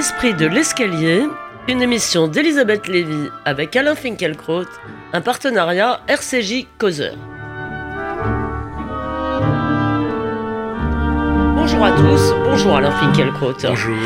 L'esprit de l'escalier, une émission d'Elisabeth Lévy avec Alain Finkielkraut, un partenariat RCJ Causeur. Bonjour à tous, bonjour Alain Finkielkraut. Bonjour.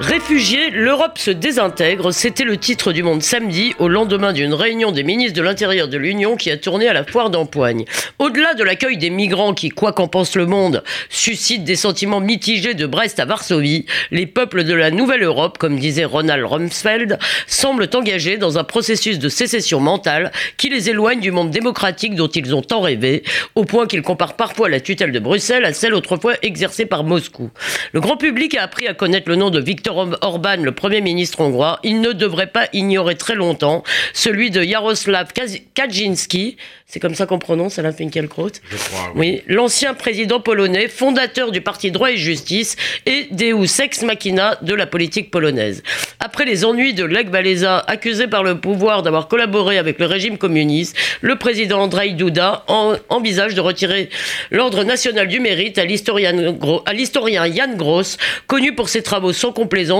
Réfugiés, l'Europe se désintègre, c'était le titre du Monde samedi, au lendemain d'une réunion des ministres de l'Intérieur de l'Union qui a tourné à la foire d'empoigne. Au-delà de l'accueil des migrants qui, quoi qu'en pense le monde, suscitent des sentiments mitigés de Brest à Varsovie, les peuples de la Nouvelle Europe, comme disait Ronald Rumsfeld, semblent engagés dans un processus de sécession mentale qui les éloigne du monde démocratique dont ils ont tant rêvé, au point qu'ils comparent parfois la tutelle de Bruxelles à celle autrefois exercée par Moscou. Le grand public a appris à connaître le nom de Viktor Orban, le Premier ministre hongrois. Il ne devrait pas ignorer très longtemps celui de Jaroslav Kaczynski, c'est comme ça qu'on prononce Alain Finkielkraut Je crois, Oui, l'ancien président polonais, fondateur du parti Droit et Justice et Deus Ex Machina de la politique polonaise. Après les ennuis de Lech Walesa, accusé par le pouvoir d'avoir collaboré avec le régime communiste, le président Andrzej Duda envisage de retirer l'ordre national du mérite à l'historien Jan Gross, connu pour ses travaux sans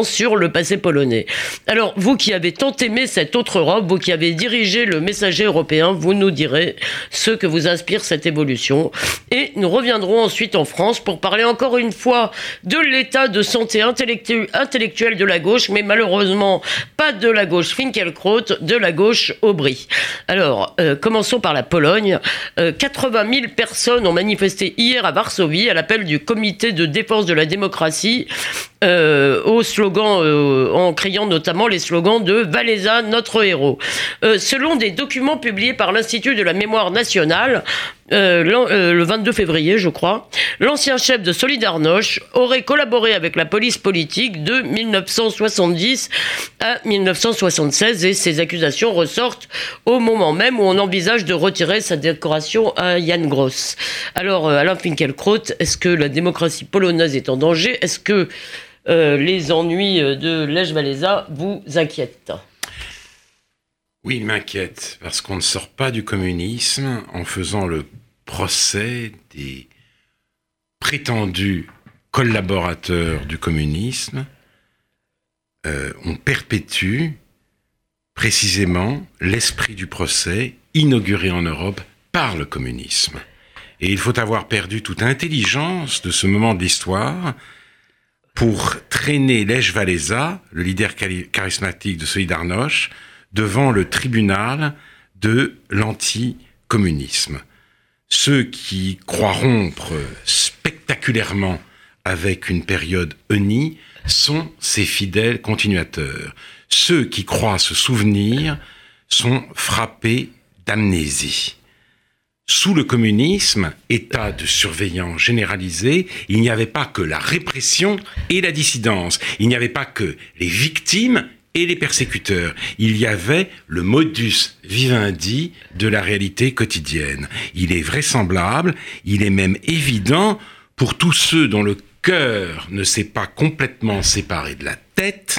sur le passé polonais. Alors, vous qui avez tant aimé cette autre Europe, vous qui avez dirigé le messager européen, vous nous direz ce que vous inspire cette évolution. Et nous reviendrons ensuite en France pour parler encore une fois de l'état de santé intellectuelle de la gauche, mais malheureusement pas de la gauche Finkelkraut, de la gauche Aubry. Alors, euh, commençons par la Pologne. 80 euh, 000 personnes ont manifesté hier à Varsovie à l'appel du comité de défense de la démocratie euh, au slogan, euh, en criant notamment les slogans de Valéza, notre héros. Euh, selon des documents publiés par l'Institut de la mémoire nationale, le 22 février, je crois, l'ancien chef de Solidarność aurait collaboré avec la police politique de 1970 à 1976 et ces accusations ressortent au moment même où on envisage de retirer sa décoration à Jan Gross. Alors, Alain Finkielkraut, est-ce que la démocratie polonaise est en danger? Est-ce que euh, les ennuis euh, de Walesa vous inquiètent Oui, ils m'inquiètent, parce qu'on ne sort pas du communisme en faisant le procès des prétendus collaborateurs du communisme. Euh, on perpétue précisément l'esprit du procès inauguré en Europe par le communisme. Et il faut avoir perdu toute intelligence de ce moment de l'histoire pour traîner Lech Walesa, le leader charismatique de Solidarność, devant le tribunal de l'anticommunisme. Ceux qui croient rompre spectaculairement avec une période unie sont ses fidèles continuateurs. Ceux qui croient se souvenir sont frappés d'amnésie. Sous le communisme, état de surveillance généralisé, il n'y avait pas que la répression et la dissidence. Il n'y avait pas que les victimes et les persécuteurs. Il y avait le modus vivendi de la réalité quotidienne. Il est vraisemblable, il est même évident pour tous ceux dont le cœur ne s'est pas complètement séparé de la tête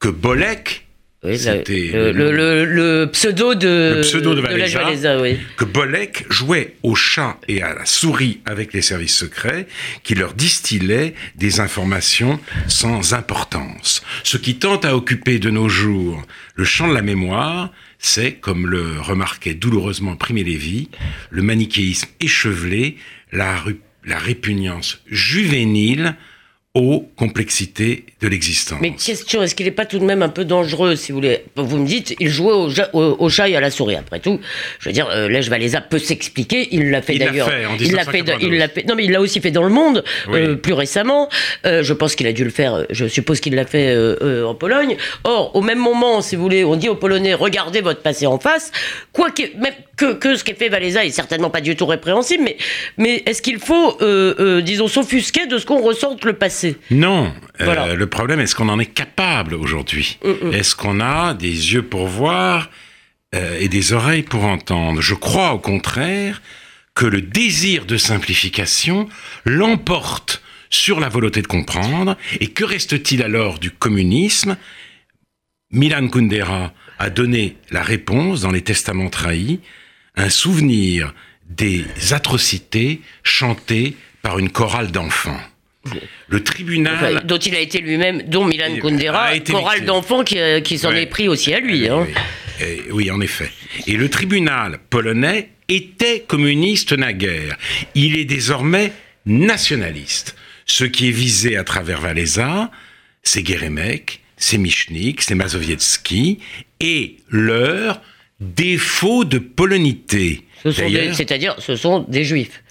que Bolek c'était le, pseudo de, le pseudo de, oui. que Bolek jouait au chat et à la souris avec les services secrets, qui leur distillaient des informations sans importance. Ce qui tente à occuper de nos jours le champ de la mémoire, c'est, comme le remarquait douloureusement Primé Lévy, le manichéisme échevelé, la, la répugnance juvénile aux complexités de l'existence. Mais question, est-ce qu'il n'est pas tout de même un peu dangereux, si vous voulez? Vous me dites, il jouait au, chat et à la souris. Après tout, je veux dire, euh, Walesa peut s'expliquer. Il l'a fait d'ailleurs. Il l'a fait. Il l'a fait. Non, mais il l'a aussi fait dans le monde euh, plus récemment. Euh, je pense qu'il a dû le faire. Je suppose qu'il l'a fait euh, en Pologne. Or, au même moment, si vous voulez, on dit aux Polonais regardez votre passé en face. Quoi que, même que, que ce qu'a fait Walesa est certainement pas du tout répréhensible, mais mais est-ce qu'il faut, disons, s'offusquer de ce qu'on ressente le passé? Non. Euh, le problème, est-ce qu'on en est capable aujourd'hui mm, mm. Est-ce qu'on a des yeux pour voir euh, et des oreilles pour entendre Je crois au contraire que le désir de simplification l'emporte sur la volonté de comprendre. Et que reste-t-il alors du communisme Milan Kundera a donné la réponse dans les Testaments trahis, un souvenir des atrocités chantées par une chorale d'enfants. Le tribunal. dont il a été lui-même, dont Milan Kundera, chorale d'enfants qui, euh, qui s'en est pris aussi à lui. Hein. oui, en effet. Et le tribunal polonais était communiste naguère. Il est désormais nationaliste. Ce qui est visé à travers Valéza, c'est Geremek, c'est Michnik, c'est Mazowiecki, et leur défaut de polonité. C'est-à-dire, ce sont des juifs.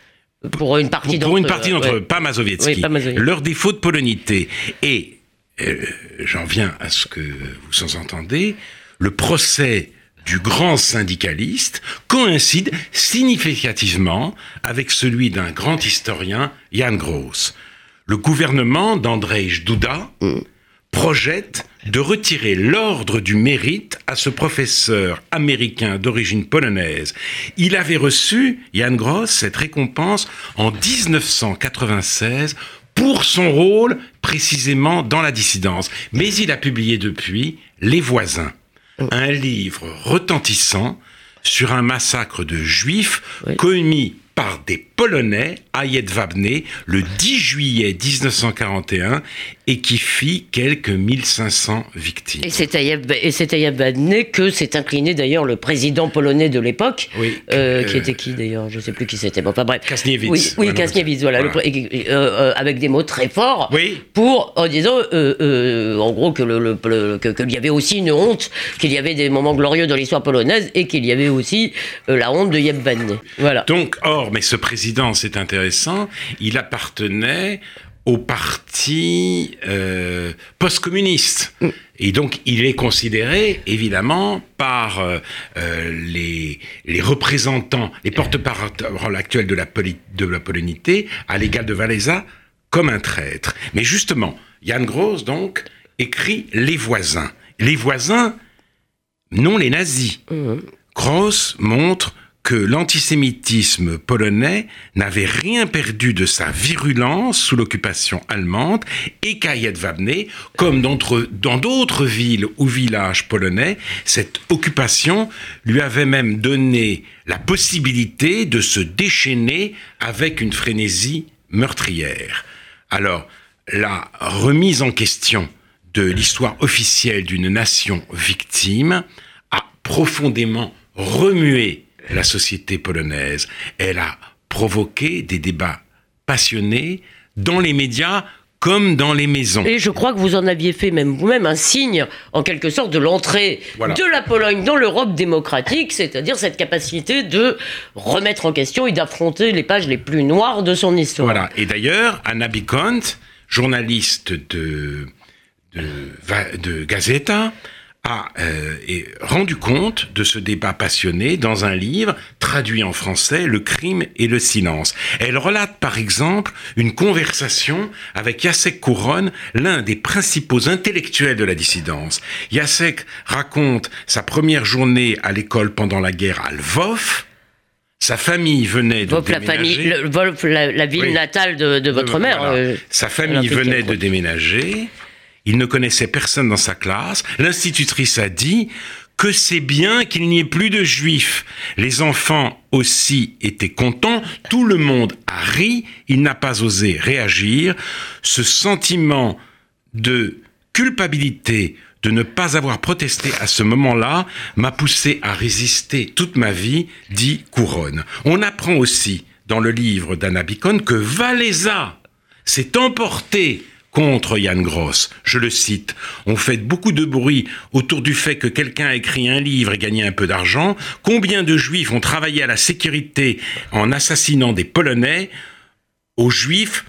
Pour une partie d'entre eux. Pour une partie d'entre eux, pas Mazowiecki. leur défaut de polonité. Et euh, j'en viens à ce que vous sous-entendez, le procès du grand syndicaliste coïncide significativement avec celui d'un grand historien, Jan Gross. Le gouvernement d'Andrzej Duda mm. Projette de retirer l'ordre du mérite à ce professeur américain d'origine polonaise. Il avait reçu, Jan Gross, cette récompense en 1996 pour son rôle précisément dans la dissidence. Mais il a publié depuis Les voisins, un livre retentissant sur un massacre de juifs commis par des Polonais à Jedwabne le 10 juillet 1941 et qui fit quelques 1500 victimes. Et c'est à Jedwabne que s'est incliné d'ailleurs le président polonais de l'époque, euh, qui était qui d'ailleurs, je ne sais plus qui c'était. Bon, bref. Kasniewicz. Oui, oui Kasniewicz, voilà, euh, euh, avec des mots très forts pour en disant, en gros, que le, qu'il y avait aussi une honte, qu'il y avait des moments glorieux dans l'histoire polonaise et qu'il y avait aussi la honte de Jedwabne. Voilà. Donc, or mais ce président, c'est intéressant, il appartenait au parti euh, post-communiste. Mm. Et donc, il est considéré, évidemment, par euh, euh, les, les, représentants, les porte-parole actuels de la, de la polonité, à l'égal de Valéza, comme un traître. Mais justement, Jan Gross, donc, écrit Les voisins. Les voisins, non les nazis. Mm. Gross montre que l'antisémitisme polonais n'avait rien perdu de sa virulence sous l'occupation allemande et qu'à Jedwabne, comme dans d'autres villes ou villages polonais, cette occupation lui avait même donné la possibilité de se déchaîner avec une frénésie meurtrière. Alors, la remise en question de l'histoire officielle d'une nation victime a profondément remué la société polonaise. Elle a provoqué des débats passionnés dans les médias comme dans les maisons. Et je crois que vous en aviez fait même vous-même un signe, en quelque sorte, de l'entrée de la Pologne dans l'Europe démocratique, c'est-à-dire cette capacité de remettre en question et d'affronter les pages les plus noires de son histoire. Voilà. Et d'ailleurs, Anna Bikont, journaliste de, de, de Gazeta, a euh, rendu compte de ce débat passionné dans un livre traduit en français, Le crime et le silence. Elle relate par exemple une conversation avec Jacek Kouron, l'un des principaux intellectuels de la dissidence. Jacek raconte sa première journée à l'école pendant la guerre à Lvov, sa famille venait de déménager. La, famille, la, ville natale de, votre mère. Euh, sa famille venait de déménager. Il ne connaissait personne dans sa classe. L'institutrice a dit que c'est bien qu'il n'y ait plus de juifs. Les enfants aussi étaient contents, tout le monde a ri, il n'a pas osé réagir. Ce sentiment de culpabilité de ne pas avoir protesté à ce moment-là m'a poussé à résister toute ma vie, dit Couronne. On apprend aussi dans le livre d'Anna Bicon que Valéza s'est emporté contre Yann Gross. Je le cite. On fait beaucoup de bruit autour du fait que quelqu'un a écrit un livre et gagné un peu d'argent. Combien de juifs ont travaillé à la sécurité en assassinant des Polonais Aux juifs,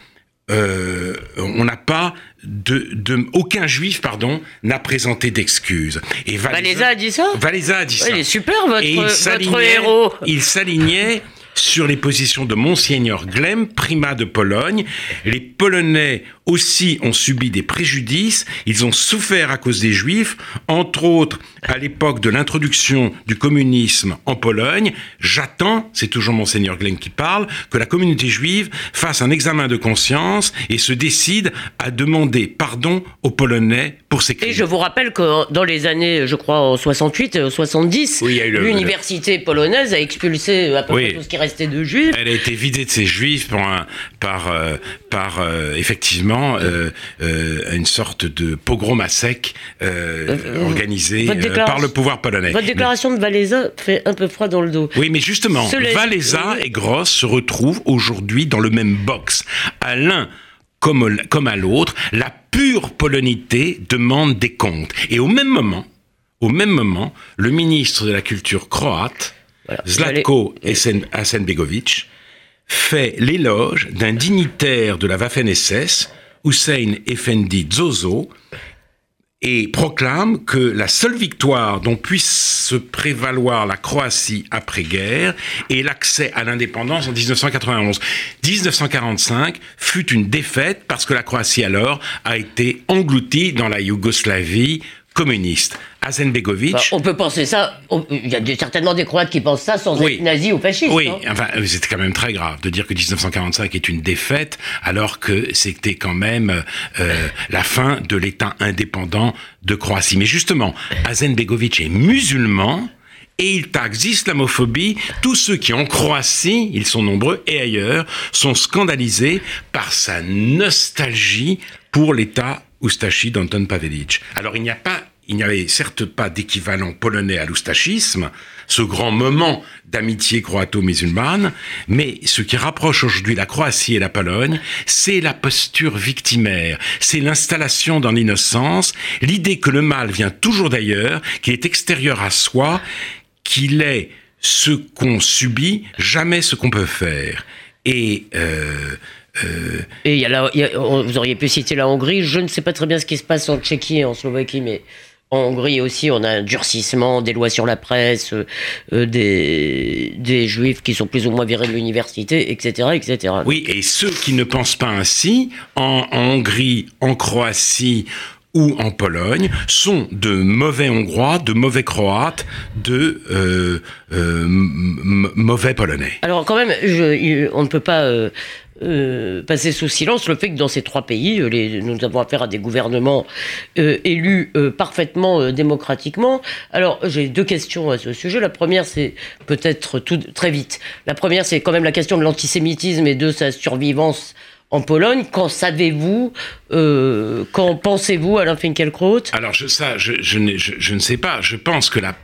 euh, on n'a pas de, aucun juif pardon n'a présenté d'excuses. Et Valéza, a dit ça. Valéza a dit ça. Il est super votre, votre héros. Il s'alignait sur les positions de Monseigneur Glem, primat de Pologne. Les Polonais aussi ont subi des préjudices, ils ont souffert à cause des Juifs, entre autres à l'époque de l'introduction du communisme en Pologne. J'attends, c'est toujours Monseigneur Glem qui parle, que la communauté juive fasse un examen de conscience et se décide à demander pardon aux Polonais pour ces crimes. Et je vous rappelle que dans les années, je crois, en 68 et 70, l'université polonaise a expulsé à peu près tout ce qui restait de juifs. Elle a été vidée de ses juifs par, par, euh, par euh, effectivement euh, une sorte de pogrom à sec organisé par le pouvoir polonais. Votre déclaration de Valéza fait un peu froid dans le dos. Oui, mais justement, Valéza et Gross se retrouvent aujourd'hui dans le même box. À l'un comme, comme à l'autre, la pure polonité demande des comptes. Et au même moment, au même moment, le ministre de la Culture croate, Zlatko Hasenbegovic, fait l'éloge d'un dignitaire de la Waffen-SS, Hussein Effendi Zozo, et proclame que la seule victoire dont puisse se prévaloir la Croatie après-guerre est l'accès à l'indépendance en 1991. 1945 fut une défaite parce que la Croatie alors a été engloutie dans la Yougoslavie communiste. Hasenbegovic. Bah, on peut penser ça. Il y a certainement des Croates qui pensent ça sans être nazis ou fascistes. Oui, enfin, euh, c'est quand même très grave de dire que 1945 est une défaite alors que c'était quand même euh, la fin de l'État indépendant de Croatie. Mais justement, Hasenbegovic est musulman et il taxe d'islamophobie tous ceux qui en Croatie, ils sont nombreux et ailleurs, sont scandalisés par sa nostalgie pour l'État Oustachi d'Anton Pavelic. Alors il n'y a pas il n'y avait certes pas d'équivalent polonais à l'oustachisme, ce grand moment d'amitié croato-musulmane, mais ce qui rapproche aujourd'hui la Croatie et la Pologne, c'est la posture victimaire, c'est l'installation dans l'innocence, l'idée que le mal vient toujours d'ailleurs, qu'il est extérieur à soi, qu'il est ce qu'on subit, jamais ce qu'on peut faire. Et euh, euh, vous auriez pu citer la Hongrie. Je ne sais pas très bien ce qui se passe en Tchéquie et en Slovaquie, mais en Hongrie aussi, on a un durcissement des lois sur la presse, euh, euh, des, des juifs qui sont plus ou moins virés de l'université, etc., etc. Oui, et ceux qui ne pensent pas ainsi, en, Hongrie, en Croatie, ou en Pologne sont de mauvais Hongrois, de mauvais Croates, de mauvais Polonais. Alors quand même, je, on ne peut pas euh, passer sous silence le fait que dans ces trois pays, euh, nous avons affaire à des gouvernements euh, élus parfaitement démocratiquement. Alors, j'ai deux questions à ce sujet. La première, c'est peut-être tout très vite. La première, c'est quand même la question de l'antisémitisme et de sa survivance en Pologne. Qu'en savez-vous Qu'en pensez-vous, Alain Finkielkraut? Alors, je, ça, je, ne sais pas. Je pense que la,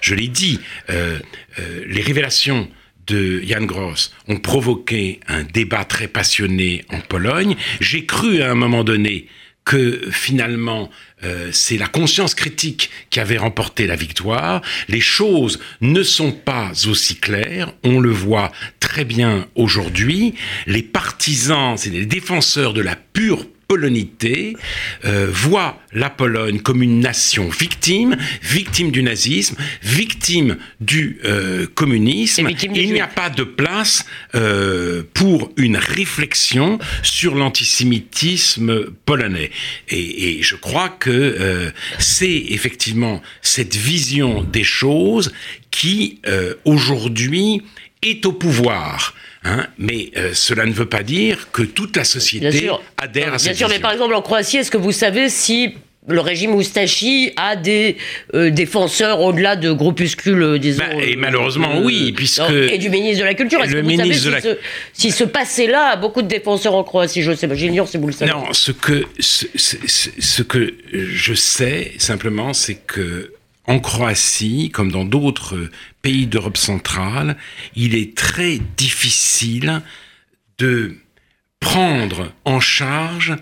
je l'ai dit, les révélations de Jan Gross ont provoqué un débat très passionné en Pologne. J'ai cru à un moment donné que finalement euh, c'est la conscience critique qui avait remporté la victoire. Les choses ne sont pas aussi claires, on le voit très bien aujourd'hui. Les partisans, c'est les défenseurs de la pure polonité euh, voit la Pologne comme une nation victime, victime du nazisme, victime du euh, communisme. Il n'y a pas de place euh, pour une réflexion sur l'antisémitisme polonais. Et, et, je crois que euh, c'est effectivement cette vision des choses qui aujourd'hui est au pouvoir. Hein, mais euh, cela ne veut pas dire que toute la société adhère à cette Bien sûr, mais par exemple en Croatie, est-ce que vous savez si le régime Oustachi a des euh, défenseurs au-delà de groupuscules, euh, disons. Bah, et malheureusement, oui, puisque. et du ministre de la Culture. Est-ce que vous savez si, ce, si, ce, passé-là a beaucoup de défenseurs en Croatie? Je sais pas, j'ignore si vous le savez. Non, ce que, ce, ce que je sais simplement, c'est que en Croatie, comme dans d'autres pays d'Europe centrale, il est très difficile de prendre en charge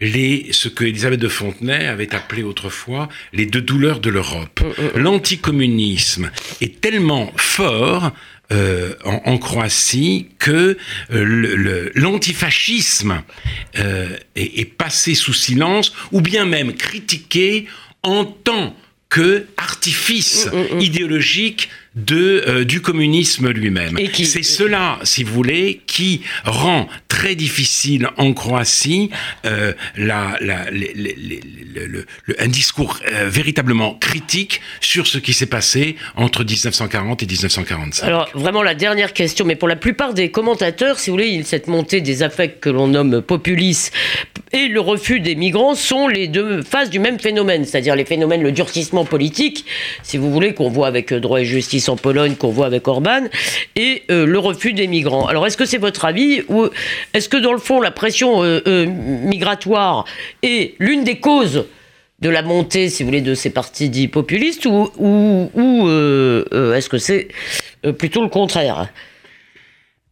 les, ce que Elisabeth de Fontenay avait appelé autrefois les deux douleurs de l'Europe. Mm, mm, mm. L'anticommunisme est tellement fort euh, en, Croatie que euh, l'antifascisme euh, est, est, passé sous silence ou bien même critiqué en tant que artifice mm, mm, mm. idéologique de, euh, du communisme lui-même. C'est cela, si vous voulez, qui rend très difficile en Croatie euh, la, la, le, un discours euh, véritablement critique sur ce qui s'est passé entre 1940 et 1945. Alors vraiment la dernière question, mais pour la plupart des commentateurs, si vous voulez, cette montée des affects que l'on nomme populistes et le refus des migrants sont les deux faces du même phénomène, c'est-à-dire les phénomènes, le durcissement politique, si vous voulez, qu'on voit avec euh, droit et justice en Pologne, qu'on voit avec Orban, et euh, le refus des migrants. Alors est-ce que c'est votre avis ou est-ce que dans le fond la pression euh, migratoire est l'une des causes de la montée, si vous voulez, de ces partis dits populistes ou, ou, est-ce que c'est plutôt le contraire?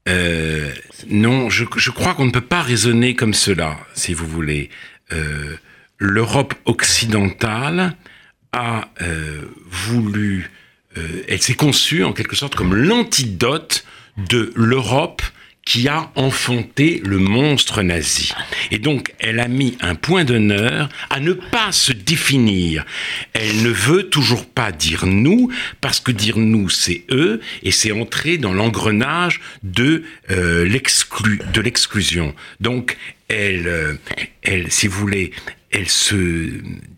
Euh, non, je, crois qu'on ne peut pas raisonner comme cela, si vous voulez. Euh, L'Europe occidentale a euh, voulu, elle s'est conçue en quelque sorte comme l'antidote de l'Europe qui a enfanté le monstre nazi. Et donc, elle a mis un point d'honneur à ne pas se définir. Elle ne veut toujours pas dire nous, parce que dire nous, c'est eux, et c'est entrer dans l'engrenage de euh, de l'exclusion. Donc, elle, euh, elle, si vous voulez, elle se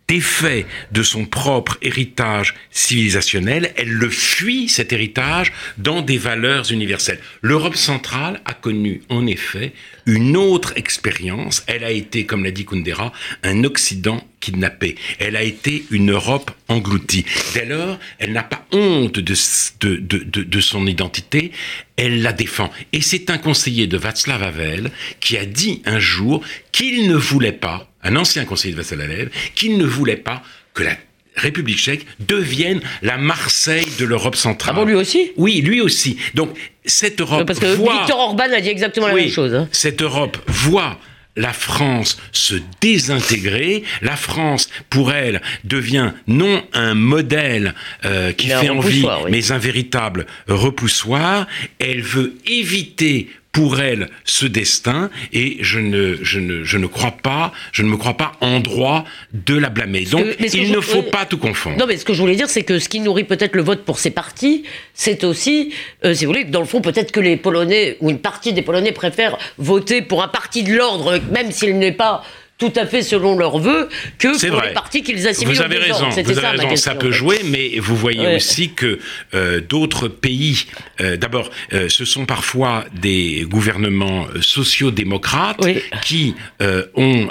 défait de son propre héritage civilisationnel, elle le fuit, cet héritage, dans des valeurs universelles. L'Europe centrale a connu, en effet, une autre expérience. Elle a été, comme l'a dit Kundera, un Occident kidnappé. Elle a été une Europe engloutie. Dès lors, elle n'a pas honte de, de, de, de, son identité, elle la défend. Et c'est un conseiller de Václav Havel qui a dit un jour qu'il ne voulait pas un ancien conseiller de Vassalav, qu'il ne voulait pas que la République tchèque devienne la Marseille de l'Europe centrale. Ah bon, lui aussi? Oui, lui aussi. Donc, cette Europe Parce que Victor Orban a dit exactement la même chose. Hein. Cette Europe voit la France se désintégrer. La France, pour elle, devient non un modèle euh, qui fait envie, mais un véritable repoussoir. Elle veut éviter pour elle ce destin et je ne, je ne, je ne crois pas, je ne me crois pas en droit de la blâmer. Donc il ne faut pas tout confondre. Non, mais ce que je voulais dire, c'est que ce qui nourrit peut-être le vote pour ces partis, c'est aussi, euh, si vous voulez, dans le fond, peut-être que les Polonais ou une partie des Polonais préfèrent voter pour un parti de l'ordre, même s'il n'est pas tout à fait selon leurs vœux que pour les partis qu'ils assimilent Vous avez raison, vous avez raison ça peut jouer, mais vous voyez aussi que euh, d'autres pays, euh, d'abord, euh, ce sont parfois des gouvernements sociaux-démocrates qui ont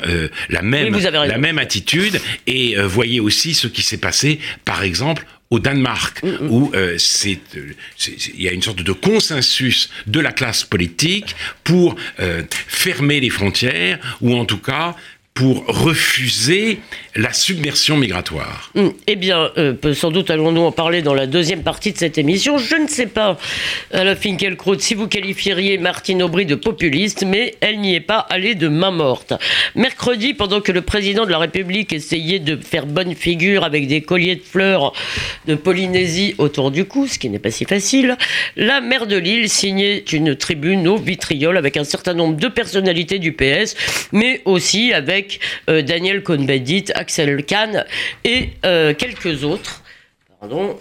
la même la même attitude et voyez aussi ce qui s'est passé, par exemple, au Danemark, mm, mm. où c'est, il y a une sorte de consensus de la classe politique pour fermer les frontières, ou en tout cas pour refuser la submersion migratoire hum, Eh bien, euh, sans doute allons-nous en parler dans la deuxième partie de cette émission. Je ne sais pas, Alain Finkielkraut, si vous qualifieriez Martine Aubry de populiste, mais elle n'y est pas allée de main morte. Mercredi, pendant que le président de la République essayait de faire bonne figure avec des colliers de fleurs de Polynésie autour du cou, ce qui n'est pas si facile, la maire de Lille signait une tribune au vitriol avec un certain nombre de personnalités du PS, mais aussi avec euh, Daniel Cohn-Bendit, Axel Kahn et euh, quelques autres. Pardon,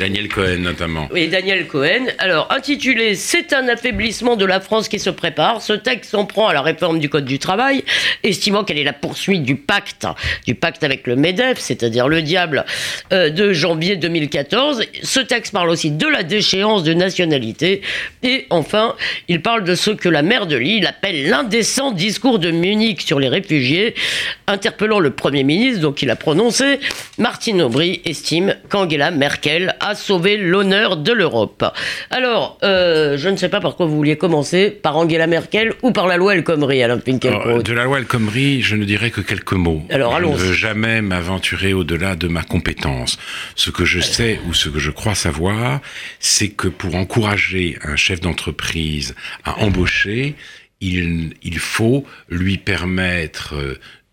Daniel Cohen notamment. Oui, Daniel Cohen. Alors, intitulé C'est un affaiblissement de la France qui se prépare, ce texte s'en prend à la réforme du Code du travail, estimant qu'elle est la poursuite du pacte, du pacte avec le MEDEF, c'est-à-dire le diable, euh, de janvier 2014. Ce texte parle aussi de la déchéance de nationalité. Et enfin, il parle de ce que la maire de Lille appelle l'indécent discours de Munich sur les réfugiés, interpellant le Premier ministre, donc il a prononcé, Martine Aubry estime qu'Angela Merkel a sauvé l'honneur de l'Europe. Alors, euh, je ne sais pas par quoi vous vouliez commencer, par Angela Merkel ou par la loi El Khomri, Alain Finkielkraut De la loi El Khomri, je ne dirais que quelques mots. Alors, je ne veux jamais m'aventurer au-delà de ma compétence. Ce que je sais ou ce que je crois savoir, c'est que pour encourager un chef d'entreprise à embaucher, il, il faut lui permettre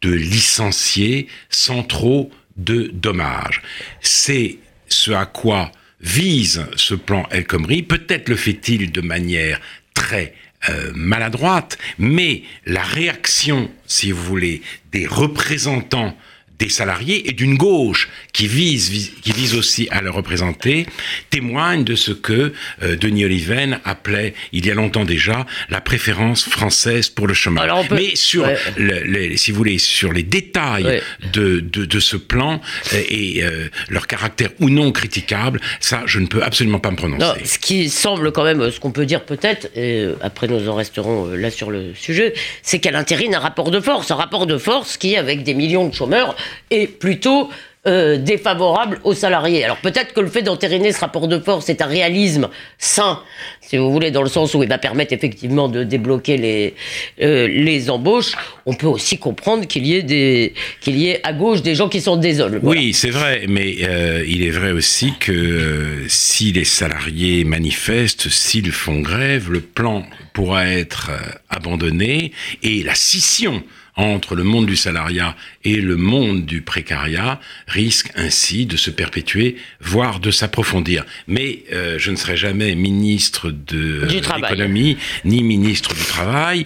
de licencier sans trop de dommages. C'est ce à quoi vise ce plan El Khomri. Peut-être le fait-il de manière très euh, maladroite, mais la réaction, si vous voulez, des représentants des salariés et d'une gauche qui vise, qui vise aussi à le représenter, témoigne de ce que euh, Denis Oliven appelait, il y a longtemps déjà, la préférence française pour le chemin. Mais sur, les, si vous voulez, sur les détails de, de, de, ce plan euh, et euh, leur caractère ou non critiquable, ça, je ne peux absolument pas me prononcer. Non, ce qui semble quand même, ce qu'on peut dire peut-être, et après nous en resterons là sur le sujet, c'est qu'elle intérine un rapport de force, un rapport de force qui, avec des millions de chômeurs, est plutôt euh, défavorable aux salariés. Alors peut-être que le fait d'entériner ce rapport de force est un réalisme sain, si vous voulez, dans le sens où il va permettre effectivement de débloquer les, euh, les embauches. On peut aussi comprendre qu'il y ait y ait à gauche des gens qui sont désolés. Oui, c'est vrai, mais euh, il est vrai aussi que si les salariés manifestent, s'ils font grève, le plan pourra être abandonné et la scission entre le monde du salariat et le monde du précariat risque ainsi de se perpétuer, voire de s'approfondir. Mais euh, je ne serai jamais ministre de l'économie ni ministre du travail,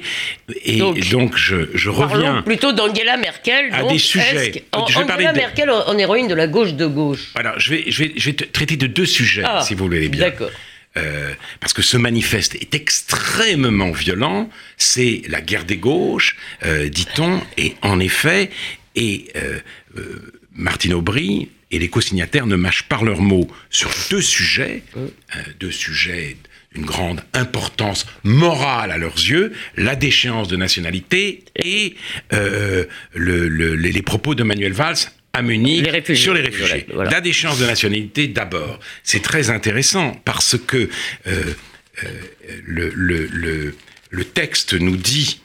et donc, je, je reviens plutôt d'Angela Merkel à des sujets. je vais Angela Merkel en héroïne de la gauche de gauche? Alors je vais je vais je vais traiter de deux sujets ah, si vous voulez bien. D'accord. Euh, parce que ce manifeste est extrêmement violent, c'est la guerre des gauches, euh, dit-on, et en effet, et euh, Martine Aubry et les co-signataires ne mâchent pas leurs mots sur deux sujets, deux sujets d'une grande importance morale à leurs yeux, la déchéance de nationalité et les propos de Manuel Valls à Munich sur les réfugiés. La déchéance de nationalité d'abord. C'est très intéressant parce que euh, euh, le, le, le, texte nous dit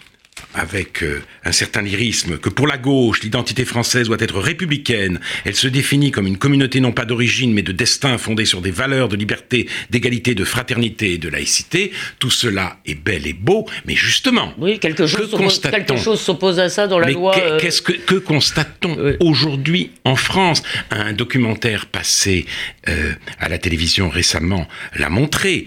avec euh, un certain lyrisme, que pour la gauche, l'identité française doit être républicaine. Elle se définit comme une communauté non pas d'origine, mais de destin fondée sur des valeurs de liberté, d'égalité, de fraternité et de laïcité. Tout cela est bel et beau, mais justement, oui, quelque chose, chose s'oppose à ça dans la loi. Euh, qu'est-ce que, que constate-t-on aujourd'hui en France? Un documentaire passé euh, à la télévision récemment l'a montré.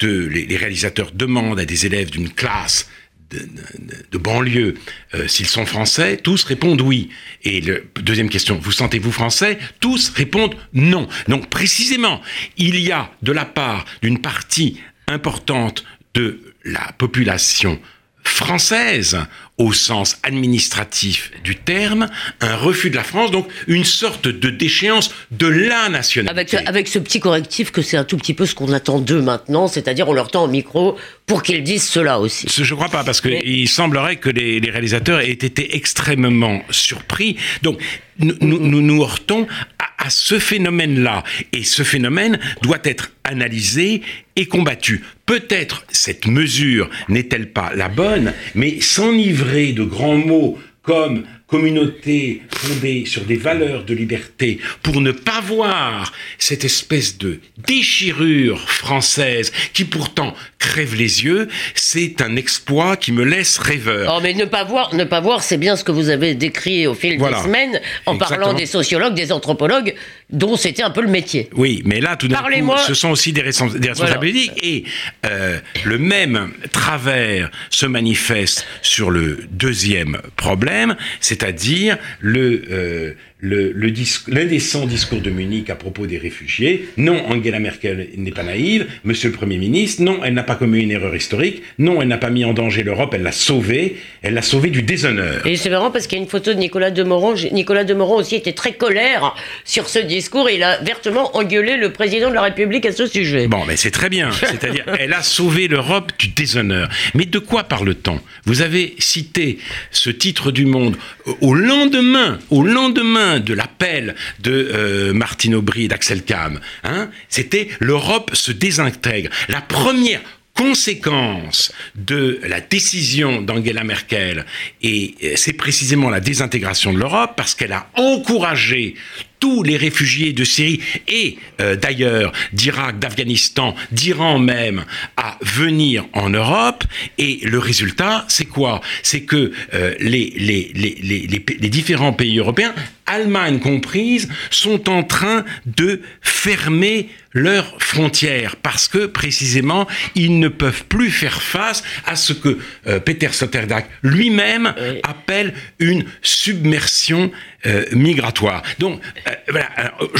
de, les réalisateurs demandent à des élèves d'une classe de, banlieue, euh, s'ils sont français, tous répondent oui. Et le, deuxième question, vous sentez-vous français? Tous répondent non. Donc précisément, il y a de la part d'une partie importante de la population française au sens administratif du terme, un refus de la France, donc une sorte de déchéance de la nationalité. Avec, avec ce petit correctif que c'est un tout petit peu ce qu'on attend d'eux maintenant, c'est-à-dire on leur tend au micro pour qu'ils disent cela aussi. Je ne crois pas, parce qu'il semblerait que les, réalisateurs aient été extrêmement surpris. Donc nous nous, nous, heurtons à, à ce phénomène-là. Et ce phénomène doit être analysé et combattu. Peut-être cette mesure n'est-elle pas la bonne, mais s'enivrer de grands mots comme communauté fondée sur des valeurs de liberté pour ne pas voir cette espèce de déchirure française qui pourtant crève les yeux, c'est un exploit qui me laisse rêveur. Oh, mais ne pas voir, ne pas voir, c'est bien ce que vous avez décrit au fil des semaines en parlant des sociologues, des anthropologues, dont c'était un peu le métier. Oui, mais là, tout d'un coup, ce sont aussi des, responsabilités. Et euh, le même travers se manifeste sur le deuxième problème, c'est c'est-à-dire le, euh, l'indécent discours de Munich à propos des réfugiés. Non, Angela Merkel n'est pas naïve. Monsieur le Premier ministre, non, elle n'a pas commis une erreur historique. Non, elle n'a pas mis en danger l'Europe, elle l'a sauvée. Elle l'a sauvée du déshonneur. Et c'est marrant parce qu'il y a une photo de Nicolas Demorand. Nicolas Demorand aussi était très colère sur ce discours. il a vertement engueulé le président de la République à ce sujet. Bon, mais c'est très bien. C'est-à-dire, elle a sauvé l'Europe du déshonneur. Mais de quoi parle-t-on Vous avez cité ce titre du Monde au lendemain, au lendemain de l'appel de euh, Martine Aubry et d'Axel Kahn. Hein, C'était l'Europe se désintègre. La première conséquence de la décision d'Angela Merkel, et euh, c'est précisément la désintégration de l'Europe, parce qu'elle a encouragé tous les réfugiés de Syrie et euh, d'ailleurs d'Irak, d'Afghanistan, d'Iran même à venir en Europe. Et le résultat, c'est quoi? C'est que euh, les, les, les, les, différents pays européens, Allemagne comprise, sont en train de fermer leurs frontières parce que précisément ils ne peuvent plus faire face à ce que euh, Peter Sloterdijk lui-même appelle une submersion euh, migratoire. Donc, euh, voilà,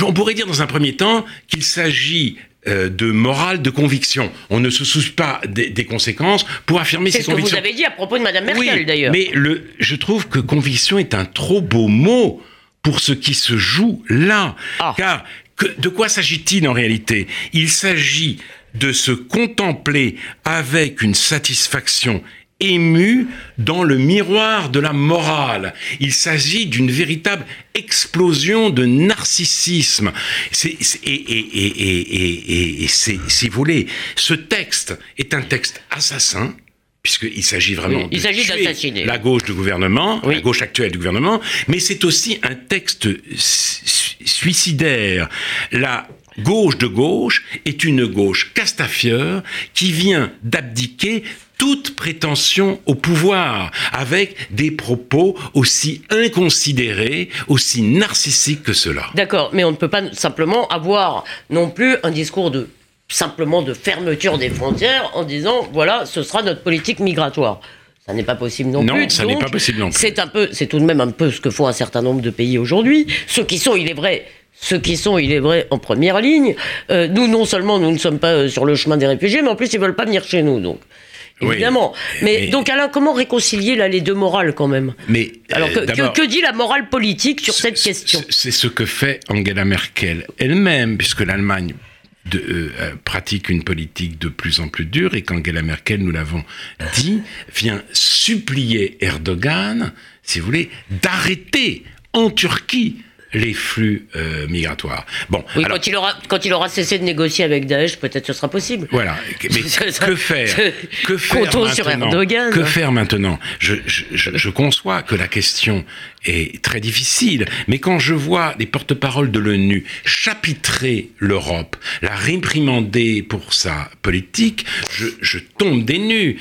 on pourrait dire dans un premier temps qu'il s'agit de morale, de conviction. On ne se soucie pas des, conséquences pour affirmer ses convictions. C'est ce que vous avez dit à propos de Madame Merkel, oui, d'ailleurs. Mais le, je trouve que conviction est un trop beau mot pour ce qui se joue là. Ah. Car de quoi s'agit-il en réalité? Il s'agit de se contempler avec une satisfaction émue dans le miroir de la morale. Il s'agit d'une véritable explosion de narcissisme. et, et, si vous voulez, ce texte est un texte assassin puisqu'il s'agit vraiment de tuer la gauche du gouvernement, la gauche actuelle du gouvernement, mais c'est aussi un texte suicidaire. La gauche de gauche est une gauche castafieur qui vient d'abdiquer toute prétention au pouvoir, avec des propos aussi inconsidérés, aussi narcissiques que cela. D'accord, mais on ne peut pas simplement avoir non plus un discours de simplement de fermeture des frontières en disant voilà, ce sera notre politique migratoire. Ça n'est pas possible non, plus. Non, ça n'est pas possible non plus. C'est un peu, c'est tout de même un peu ce que font un certain nombre de pays aujourd'hui. Ceux qui sont, il est vrai, ceux qui sont, il est vrai, en première ligne. Euh, nous, non seulement nous ne sommes pas euh, sur le chemin des réfugiés, mais en plus ils veulent pas venir chez nous. Donc, évidemment. mais, donc, Alain, comment réconcilier là les deux morales quand même? Mais alors que, euh, que, dit la morale politique sur cette question? C'est ce que fait Angela Merkel elle-même, puisque l'Allemagne euh, euh, pratique une politique de plus en plus dure et qu'Angela Merkel, nous l'avons dit, vient supplier Erdogan, si vous voulez, d'arrêter en Turquie les flux euh, migratoires. Bon, oui, quand, il aura, quand il aura cessé de négocier avec Daesh, peut-être ce sera possible. Voilà. Mais que faire? Que faire maintenant? Que faire maintenant? Je, je, je, conçois que la question est très difficile, mais quand je vois les porte-paroles de l'ONU chapitrer l'Europe, la réprimander pour sa politique, je, je tombe des nues.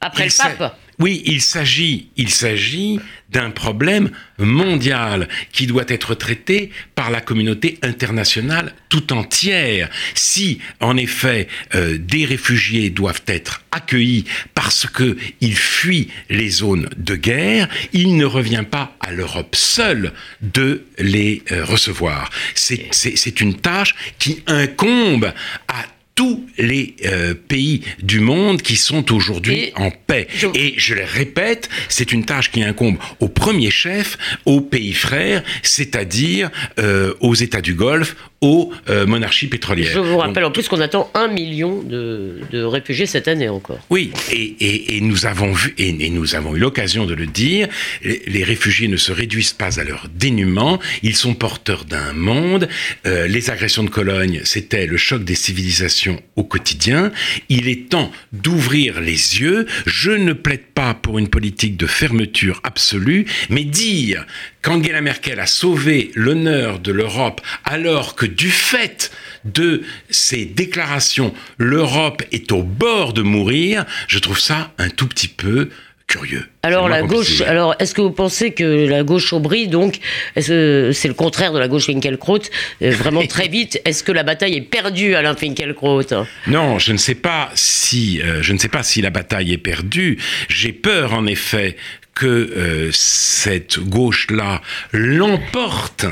Après le pape oui, il s'agit, il s'agit d'un problème mondial qui doit être traité par la communauté internationale tout entière. Si, en effet, euh, des réfugiés doivent être accueillis parce qu'ils fuient les zones de guerre, il ne revient pas à l'Europe seule de les euh, recevoir. C'est une tâche qui incombe à tous les euh, pays du monde qui sont aujourd'hui en paix. Et je le répète, c'est une tâche qui incombe au premier chef, aux pays frères, c'est-à-dire euh, aux États du Golfe, aux euh, monarchies pétrolières. Je vous rappelle en plus qu'on attend un million de, réfugiés cette année encore. Oui, et, nous avons vu et, nous avons eu l'occasion de le dire. Les, réfugiés ne se réduisent pas à leur dénuement. Ils sont porteurs d'un monde. Euh, les agressions de Cologne, c'était le choc des civilisations au quotidien. Il est temps d'ouvrir les yeux. Je ne plaide pas pour une politique de fermeture absolue, mais dire qu'Angela Merkel a sauvé l'honneur de l'Europe alors que du fait de ses déclarations, l'Europe est au bord de mourir, je trouve ça un tout petit peu curieux. Alors la gauche, alors est-ce que vous pensez que la gauche aubry, donc, est-ce que c'est le contraire de la gauche Finkielkraut, euh, vraiment très vite, est-ce que la bataille est perdue, Alain Finkielkraut? Non, je ne sais pas si, euh, je ne sais pas si la bataille est perdue. J'ai peur, en effet, que euh, cette gauche-là l'emporte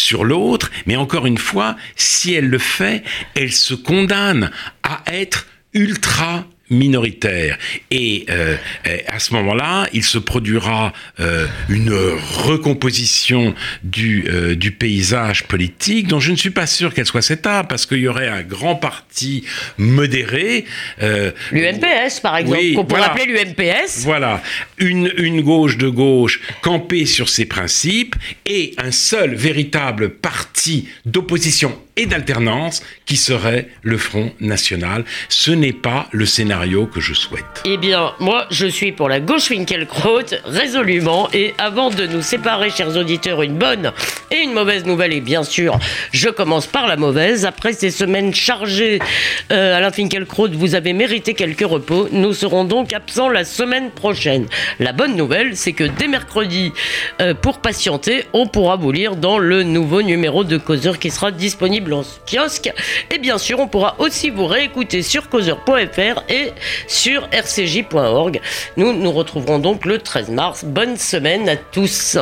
sur l'autre, mais encore une fois, si elle le fait, elle se condamne à être ultra minoritaire. Et euh, à ce moment-là, il se produira euh, une recomposition du, euh, du paysage politique dont je ne suis pas sûr qu'elle soit cette table, parce qu'il y aurait un grand parti modéré. L'UMPS, par exemple, qu'on pourrait appeler l'UMPS. Voilà, une, une gauche de gauche campée sur ses principes et un seul véritable parti d'opposition et d'alternance qui serait le Front National. Ce n'est pas le scénario que je souhaite. Eh bien, moi, je suis pour la gauche Winkelkraut, résolument. Et avant de nous séparer, chers auditeurs, une bonne et une mauvaise nouvelle. Et bien sûr, je commence par la mauvaise. Après ces semaines chargées, euh, Alain Finkielkraut, vous avez mérité quelques repos. Nous serons donc absents la semaine prochaine. La bonne nouvelle, c'est que dès mercredi, euh, pour patienter, on pourra vous lire dans le nouveau numéro de Causeur qui sera disponible kiosque. Et bien sûr, on pourra aussi vous réécouter sur causeur.fr et sur rcj.org. Nous nous retrouverons donc le 13 mars. Bonne semaine à tous.